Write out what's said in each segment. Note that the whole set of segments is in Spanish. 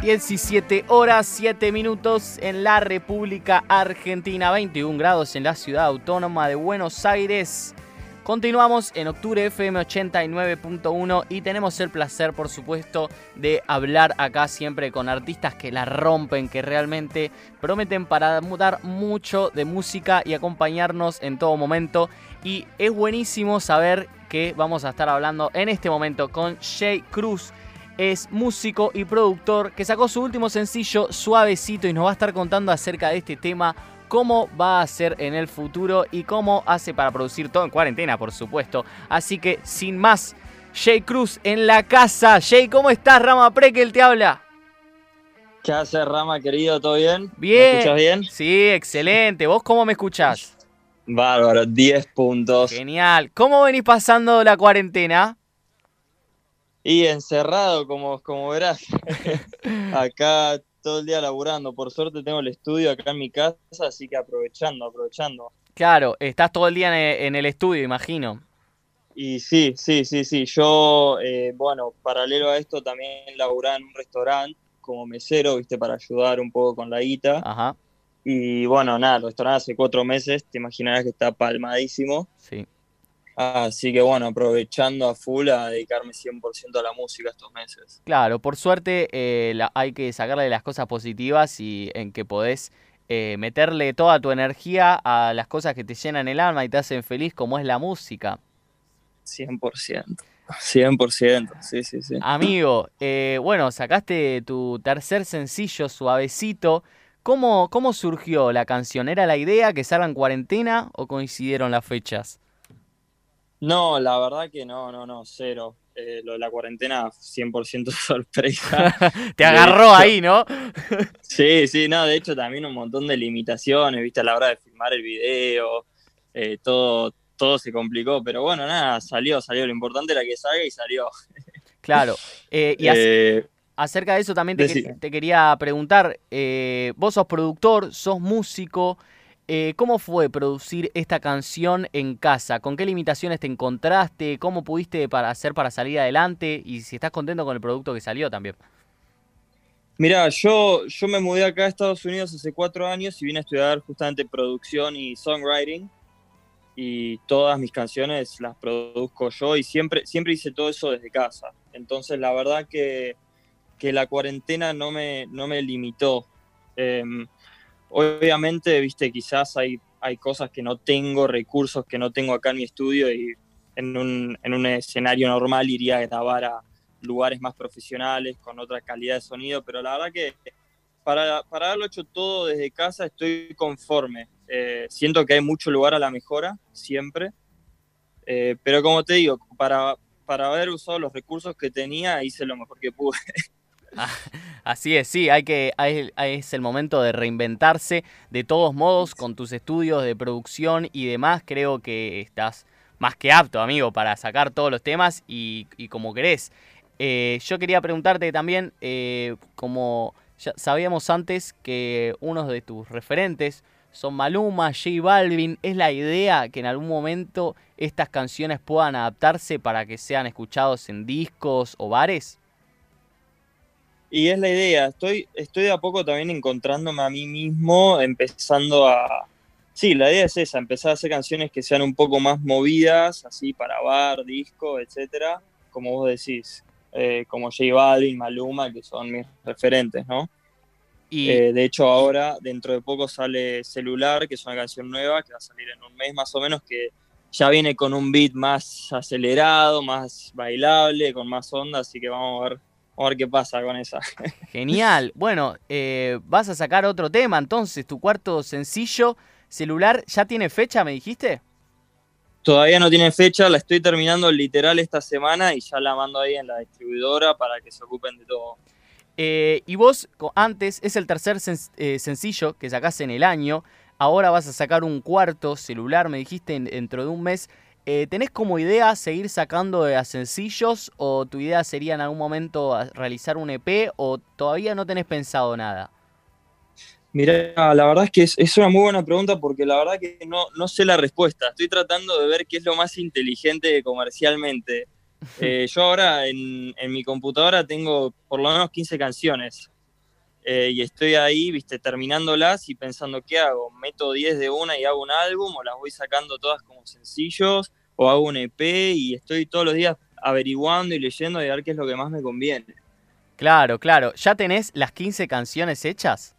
17 horas 7 minutos en la República Argentina, 21 grados en la ciudad autónoma de Buenos Aires. Continuamos en octubre FM 89.1 y tenemos el placer, por supuesto, de hablar acá siempre con artistas que la rompen, que realmente prometen para mudar mucho de música y acompañarnos en todo momento. Y es buenísimo saber que vamos a estar hablando en este momento con Jay Cruz es músico y productor que sacó su último sencillo Suavecito y nos va a estar contando acerca de este tema, cómo va a ser en el futuro y cómo hace para producir todo en cuarentena, por supuesto. Así que sin más, Jay Cruz en la casa. Jay, ¿cómo estás? Rama Prekel te habla. ¿Qué haces, Rama, querido? ¿Todo bien? Bien. ¿Me escuchas bien? Sí, excelente. ¿Vos cómo me escuchás? Bárbaro, 10 puntos. Genial. ¿Cómo venís pasando la cuarentena? Y encerrado, como, como verás. acá todo el día laburando. Por suerte tengo el estudio acá en mi casa, así que aprovechando, aprovechando. Claro, estás todo el día en el estudio, imagino. Y sí, sí, sí, sí. Yo, eh, bueno, paralelo a esto también laburaba en un restaurante como mesero, viste, para ayudar un poco con la guita. Ajá. Y bueno, nada, el restaurante hace cuatro meses, te imaginarás que está palmadísimo. Sí. Así que bueno, aprovechando a full a dedicarme 100% a la música estos meses. Claro, por suerte eh, hay que sacarle las cosas positivas y en que podés eh, meterle toda tu energía a las cosas que te llenan el alma y te hacen feliz, como es la música. 100%. 100%, sí, sí, sí. Amigo, eh, bueno, sacaste tu tercer sencillo, Suavecito. ¿Cómo, ¿Cómo surgió la canción? ¿Era la idea que salga en cuarentena o coincidieron las fechas? No, la verdad que no, no, no, cero. Eh, lo de la cuarentena, 100% sorpresa. Te agarró ahí, ¿no? sí, sí, no, de hecho también un montón de limitaciones, viste, a la hora de filmar el video, eh, todo, todo se complicó, pero bueno, nada, salió, salió. Lo importante era que salga y salió. Claro. Eh, y acerca de eso también te, te quería preguntar, vos sos productor, sos músico. Eh, ¿Cómo fue producir esta canción en casa? ¿Con qué limitaciones te encontraste? ¿Cómo pudiste para hacer para salir adelante? Y si estás contento con el producto que salió también. Mira, yo, yo me mudé acá a Estados Unidos hace cuatro años y vine a estudiar justamente producción y songwriting. Y todas mis canciones las produzco yo y siempre, siempre hice todo eso desde casa. Entonces la verdad que, que la cuarentena no me, no me limitó. Em, Obviamente, viste, quizás hay, hay cosas que no tengo, recursos que no tengo acá en mi estudio y en un, en un escenario normal iría a grabar a lugares más profesionales, con otra calidad de sonido, pero la verdad que para, para haberlo hecho todo desde casa estoy conforme. Eh, siento que hay mucho lugar a la mejora, siempre. Eh, pero como te digo, para, para haber usado los recursos que tenía, hice lo mejor que pude. Así es, sí, hay que, es el momento de reinventarse. De todos modos, con tus estudios de producción y demás, creo que estás más que apto, amigo, para sacar todos los temas y, como querés. Eh, yo quería preguntarte también, eh, como ya sabíamos antes que uno de tus referentes son Maluma, J Balvin, ¿es la idea que en algún momento estas canciones puedan adaptarse para que sean escuchados en discos o bares? Y es la idea, estoy, estoy de a poco también encontrándome a mí mismo, empezando a... Sí, la idea es esa, empezar a hacer canciones que sean un poco más movidas, así para bar, disco, etcétera, como vos decís, eh, como J Balvin, Maluma, que son mis referentes, ¿no? Y... Eh, de hecho ahora, dentro de poco sale Celular, que es una canción nueva, que va a salir en un mes más o menos, que ya viene con un beat más acelerado, más bailable, con más onda, así que vamos a ver a ver qué pasa con esa. Genial. Bueno, eh, vas a sacar otro tema entonces. Tu cuarto sencillo celular ya tiene fecha, me dijiste. Todavía no tiene fecha, la estoy terminando literal esta semana y ya la mando ahí en la distribuidora para que se ocupen de todo. Eh, y vos, antes, es el tercer eh, sencillo que sacás en el año. Ahora vas a sacar un cuarto celular, me dijiste, dentro de un mes. Eh, ¿Tenés como idea seguir sacando de sencillos o tu idea sería en algún momento realizar un EP o todavía no tenés pensado nada? Mira, la verdad es que es, una muy buena pregunta porque la verdad que no, no sé la respuesta. Estoy tratando de ver qué es lo más inteligente comercialmente. Eh, yo ahora en, mi computadora tengo por lo menos 15 canciones eh, y estoy ahí, viste, terminándolas y pensando, ¿qué hago? ¿Meto 10 de una y hago un álbum o las voy sacando todas como sencillos o hago un EP y estoy todos los días averiguando y leyendo y a ver qué es lo que más me conviene. Claro, claro. ¿Ya tenés las 15 canciones hechas?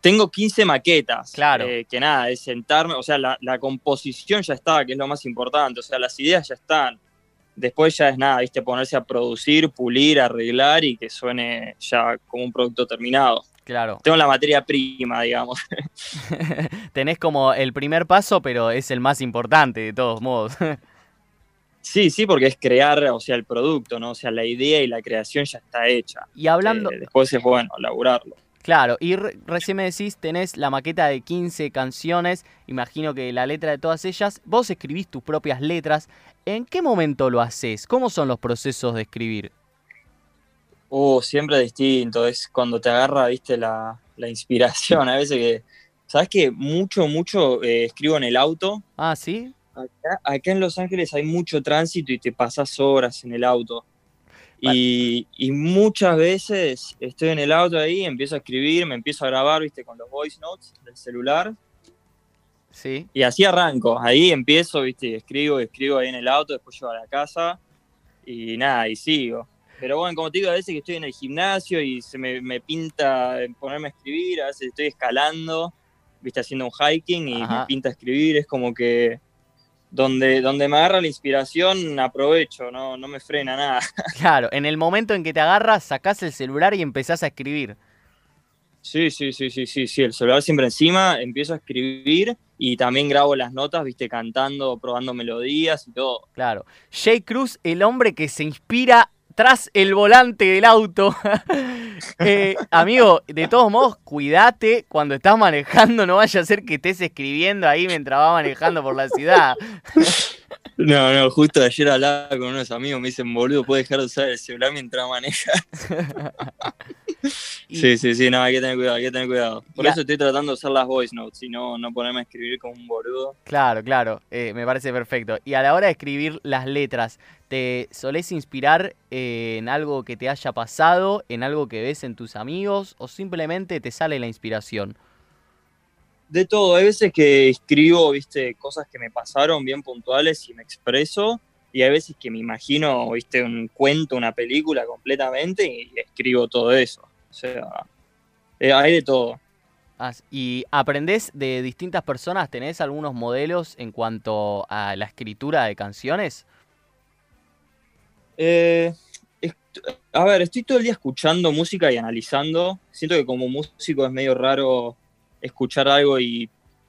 Tengo 15 maquetas. Claro. Eh, que nada, es sentarme, o sea, la, la composición ya está, que es lo más importante, o sea, las ideas ya están Después ya es nada, ¿viste? Ponerse a producir, pulir, arreglar y que suene ya como un producto terminado. Claro. Tengo la materia prima, digamos. Tenés como el primer paso, pero es el más importante de todos modos. sí, sí, porque es crear, o sea, el producto, ¿no? O sea, la idea y la creación ya está hecha. Y hablando... Eh, después es bueno, laburarlo. Claro, y recién me decís, tenés la maqueta de 15 canciones, imagino que la letra de todas ellas, vos escribís tus propias letras, ¿en qué momento lo haces? ¿Cómo son los procesos de escribir? Uh, siempre distinto, es cuando te agarra, viste, la, inspiración, a veces que, ¿sabes que Mucho, mucho eh, escribo en el auto. Ah, ¿sí? Acá, acá en Los Ángeles hay mucho tránsito y te pasas horas en el auto. Y, muchas veces estoy en el auto ahí, empiezo a escribir, me empiezo a grabar, viste, con los voice notes del celular. Sí. Y así arranco, ahí empiezo, viste, escribo, escribo ahí en el auto, después llego a la casa y nada, y sigo. Pero bueno, como te digo, a veces que estoy en el gimnasio y se me, me pinta ponerme a escribir, a veces estoy escalando, viste, haciendo un hiking y me pinta escribir, es como que donde, donde me agarra la inspiración, aprovecho, no, no me frena nada. Claro, en el momento en que te agarras, sacás el celular y empezás a escribir. Sí, sí, sí, sí, sí, sí, el celular siempre encima, empiezo a escribir y también grabo las notas, viste, cantando, probando melodías y todo. Claro. Jay Cruz, el hombre que se inspira tras el volante del auto. Eh, amigo, de todos modos, cuídate cuando estás manejando, no vaya a ser que estés escribiendo ahí mientras vas manejando por la ciudad. No, no, justo ayer hablaba con unos amigos, me dicen, boludo, puedes dejar de usar el celular mientras manejas. sí, sí, sí, no, hay que tener cuidado, hay que tener cuidado. Por eso estoy tratando de usar las voice notes y no, no ponerme a escribir como un boludo. Claro, claro, eh, me parece perfecto. Y a la hora de escribir las letras, ¿te solés inspirar en algo que te haya pasado, en algo que ves en tus amigos o simplemente te sale la inspiración? de todo. Hay veces que escribo, viste, cosas que me pasaron bien puntuales y me expreso. Y hay veces que me imagino, viste, un cuento, una película completamente y escribo todo eso. O sea, eh, hay de todo. ¿Y aprendés de distintas personas? ¿Tenés algunos modelos en cuanto a la escritura de canciones? Eh, a ver, estoy todo el día escuchando música y analizando. Siento que como músico es medio raro escuchar algo y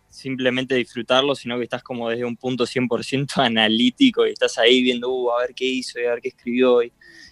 simplemente disfrutarlo, sino que estás como desde un punto 100% analítico y estás ahí viendo, uh, a ver qué hizo y a ver qué escribió. Y,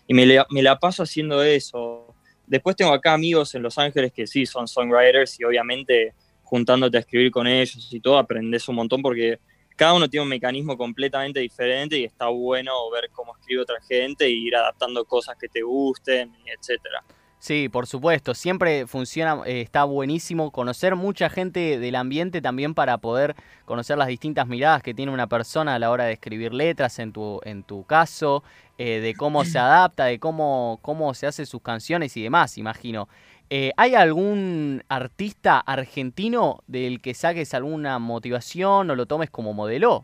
me, la paso haciendo eso. Después tengo acá amigos en Los Ángeles que sí son songwriters y obviamente juntándote a escribir con ellos y todo aprendes un montón porque cada uno tiene un mecanismo completamente diferente y está bueno ver cómo escribe otra gente e ir adaptando cosas que te gusten, etcétera. Sí, por supuesto, siempre funciona, eh, está buenísimo conocer mucha gente del ambiente también para poder conocer las distintas miradas que tiene una persona a la hora de escribir letras, en tu, en tu caso, eh, de cómo se adapta, de cómo, cómo se hace sus canciones y demás, imagino. Eh, ¿Hay algún artista argentino del que saques alguna motivación o lo tomes como modelo?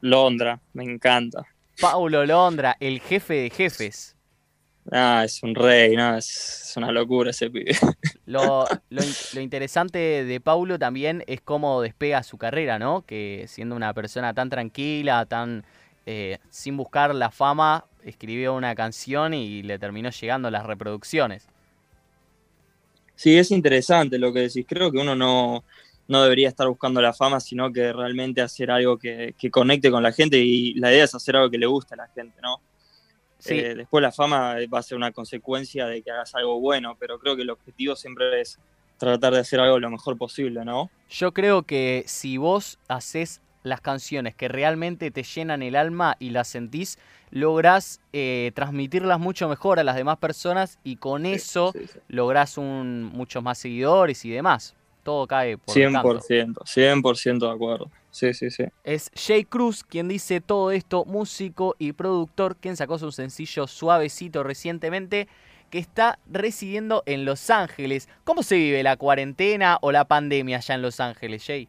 Londra, me encanta. Paulo Londra, el jefe de jefes. Ah, es un rey, no, es, una locura ese pibe. Lo, interesante de Paulo también es cómo despega su carrera, ¿no? Que siendo una persona tan tranquila, tan eh, sin buscar la fama, escribió una canción y le terminó llegando las reproducciones. Sí, es interesante lo que decís. Creo que uno no, no debería estar buscando la fama, sino que realmente hacer algo que, que conecte con la gente y la idea es hacer algo que le guste a la gente, ¿no? Eh, después la fama va a ser una consecuencia de que hagas algo bueno, pero creo que el objetivo siempre es tratar de hacer algo lo mejor posible, ¿no? Yo creo que si vos haces las canciones que realmente te llenan el alma y las sentís, lográs eh, transmitirlas mucho mejor a las demás personas y con eso lográs un, muchos más seguidores y demás. Todo cae por 100%, 100% de acuerdo. Sí, sí, sí. Es Jay Cruz quien dice todo esto, músico y productor, quien sacó su sencillo Suavecito recientemente, que está residiendo en Los Ángeles. ¿Cómo se vive la cuarentena o la pandemia allá en Los Ángeles, Jay?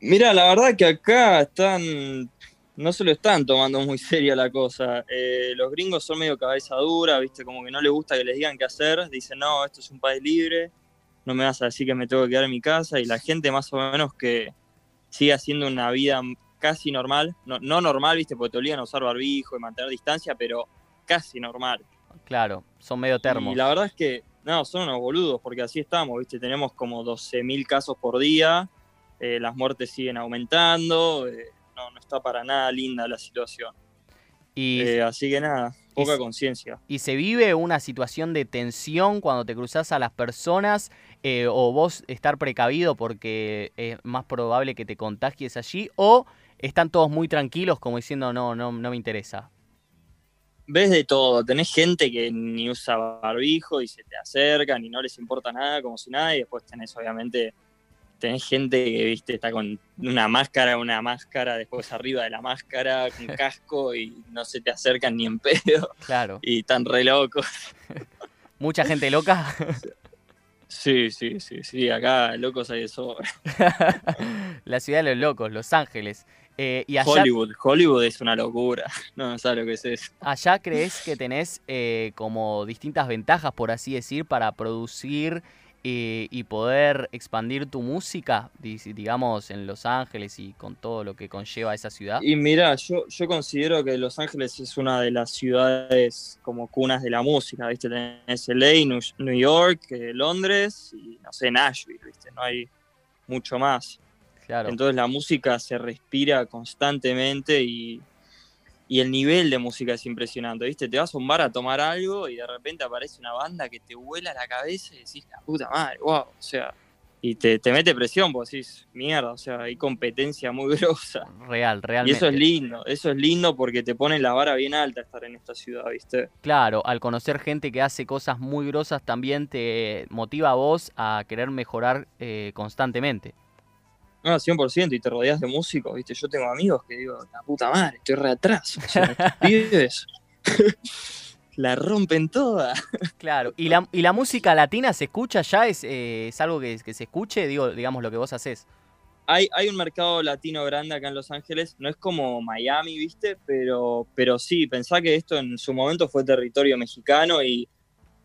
Mira, la verdad que acá están, no se lo están tomando muy seria la cosa. Eh, los gringos son medio cabeza dura, viste, como que no les gusta que les digan qué hacer. Dicen, no, esto es un país libre, no me vas a decir que me tengo que quedar en mi casa. Y la gente más o menos que sigue haciendo una vida casi normal, no, no normal, viste, porque te obligan a usar barbijo y mantener distancia, pero casi normal. Claro, son medio termos. Y la verdad es que, no, son unos boludos, porque así estamos, viste, tenemos como 12.000 casos por día, eh, las muertes siguen aumentando, eh, no, no está para nada linda la situación. Y, eh, así que nada, poca conciencia. ¿Y se vive una situación de tensión cuando te cruzas a las personas o vos estar precavido porque es más probable que te contagies allí o están todos muy tranquilos como diciendo no, no, no me interesa? Ves de todo, tenés gente que ni usa barbijo y se te acercan y no les importa nada, como si nada, y después tenés obviamente, tenés gente que, viste, está con una máscara, una máscara, después arriba de la máscara, con casco y no se te acercan ni en pedo. Claro. Y están re locos. ¿Mucha gente loca? Sí, sí, sí, sí, acá locos hay de sobra. la ciudad de los locos, Los Ángeles. Eh, y Hollywood, Hollywood es una locura. No, no sabes lo que es eso. ¿Allá crees que tenés eh, como distintas ventajas, por así decir, para producir eh, y poder expandir tu música, digamos, en Los Ángeles y con todo lo que conlleva esa ciudad? Y mira, yo, yo considero que Los Ángeles es una de las ciudades como cunas de la música, ¿viste? Tenés LA, New York, Londres y, no sé, Nashville, ¿viste? No hay mucho más. Entonces la música se respira constantemente y, el nivel de música es impresionante, ¿viste? Te vas a un bar a tomar algo y de repente aparece una banda que te vuela la cabeza y decís, la puta madre, wow, o sea, y te, mete presión, vos decís, mierda, o sea, hay competencia muy grosa. Real, realmente. Y eso es lindo, eso es lindo porque te pone la vara bien alta estar en esta ciudad, ¿viste? Claro, al conocer gente que hace cosas muy grosas también te motiva a vos a querer mejorar eh, constantemente. No, 100%, y te rodeas de músicos, ¿viste? Yo tengo amigos que digo, la puta madre, estoy re atrás. O sea, pibes la rompen toda. Claro, ¿y la, y la música latina se escucha ya? ¿Es, eh, es algo que, que, se escuche? Digo, digamos, lo que vos haces. Hay, hay un mercado latino grande acá en Los Ángeles, no es como Miami, ¿viste? Pero, pero sí, pensá que esto en su momento fue territorio mexicano y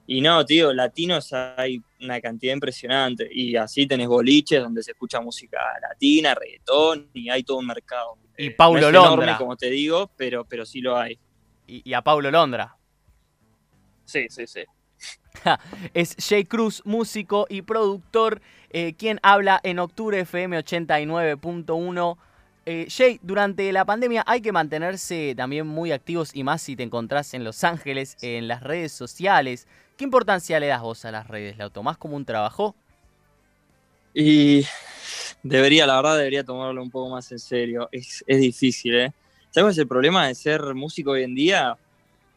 y no, tío, latinos hay una cantidad impresionante. Y así tenés boliches donde se escucha música latina, reggaetón, y hay todo un mercado. Y Paulo Londra. como te digo, pero, pero sí lo hay. Y, a Paulo Londra. Sí, sí, sí. es Jay Cruz, músico y productor, eh, quien habla en Octubre FM 89.1. Eh, Jay, durante la pandemia hay que mantenerse también muy activos y más si te encontrás en Los Ángeles, en las redes sociales. ¿Qué importancia le das vos a las redes? ¿La tomás como un trabajo? Y debería, la verdad, debería tomarlo un poco más en serio. Es, difícil, ¿eh? ¿Sabes el problema de ser músico hoy en día?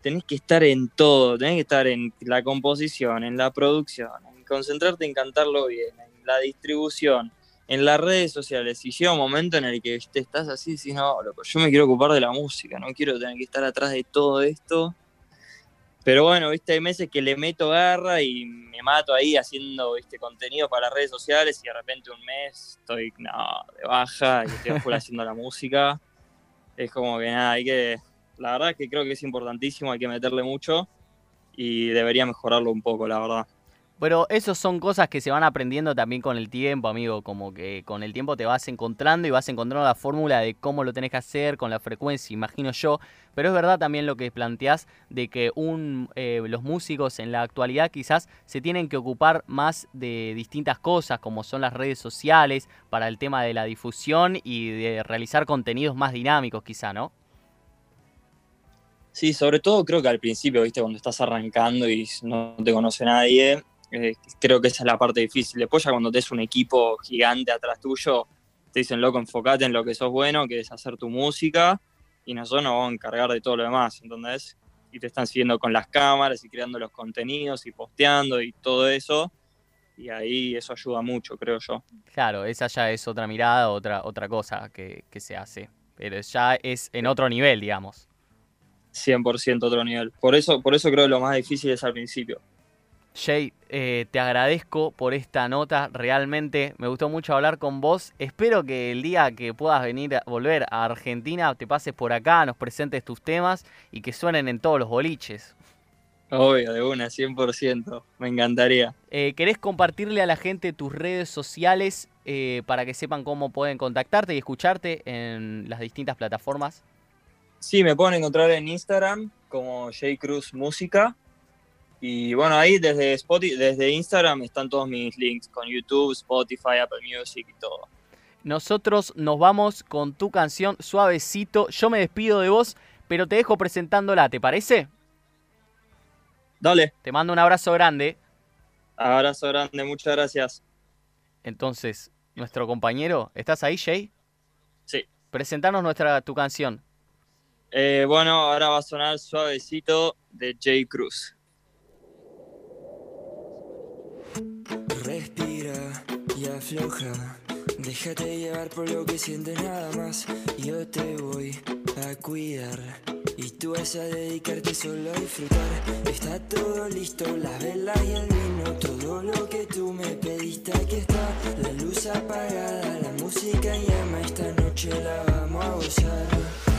Tenés que estar en todo, tenés que estar en la composición, en la producción, en concentrarte en cantarlo bien, en la distribución, en las redes sociales. Y llega un momento en el que te estás así decís, no, loco, yo me quiero ocupar de la música, no quiero tener que estar atrás de todo esto pero bueno, viste, hay meses que le meto garra y me mato ahí haciendo viste, contenido para las redes sociales y de repente un mes estoy no, de baja y estoy haciendo la música. Es como que nada, hay que. La verdad es que creo que es importantísimo, hay que meterle mucho y debería mejorarlo un poco, la verdad. Pero esas son cosas que se van aprendiendo también con el tiempo, amigo. Como que con el tiempo te vas encontrando y vas encontrando la fórmula de cómo lo tenés que hacer, con la frecuencia, imagino yo. Pero es verdad también lo que planteás de que un, eh, los músicos en la actualidad quizás se tienen que ocupar más de distintas cosas, como son las redes sociales, para el tema de la difusión y de realizar contenidos más dinámicos, quizá, ¿no? Sí, sobre todo creo que al principio, viste, cuando estás arrancando y no te conoce nadie, eh, creo que esa es la parte difícil. Después ya cuando tenés un equipo gigante atrás tuyo, te dicen, loco, enfocate en lo que sos bueno, que es hacer tu música, y nosotros nos vamos a encargar de todo lo demás, ¿entendés? Y te están siguiendo con las cámaras y creando los contenidos y posteando y todo eso. Y ahí eso ayuda mucho, creo yo. Claro, esa ya es otra mirada, otra, otra cosa que, que se hace. Pero ya es en otro nivel, digamos. 100% otro nivel. Por eso, por eso creo que lo más difícil es al principio. Jay, eh, te agradezco por esta nota. Realmente me gustó mucho hablar con vos. Espero que el día que puedas venir a volver a Argentina te pases por acá, nos presentes tus temas y que suenen en todos los boliches. Obvio, de una, 100%. Me encantaría. Eh, ¿Querés compartirle a la gente tus redes sociales eh, para que sepan cómo pueden contactarte y escucharte en las distintas plataformas? Sí, me pueden encontrar en Instagram como J Cruz Música y bueno, ahí desde, Spotify, desde Instagram están todos mis links con YouTube, Spotify, Apple Music y todo. Nosotros nos vamos con tu canción Suavecito. Yo me despido de vos, pero te dejo presentándola, ¿te parece? Dale. Te mando un abrazo grande. Abrazo grande, muchas gracias. Entonces, nuestro compañero, ¿estás ahí, Jay? Sí. Presentanos nuestra, tu canción. Eh, bueno, ahora va a sonar Suavecito de Jay Cruz. Respira y afloja. Déjate llevar por lo que sientes nada más. Yo te voy a cuidar. Y tú vas a dedicarte solo a disfrutar. Está todo listo, las velas y el vino. Todo lo que tú me pediste aquí está. La luz apagada, la música llama. Esta noche la vamos a gozar.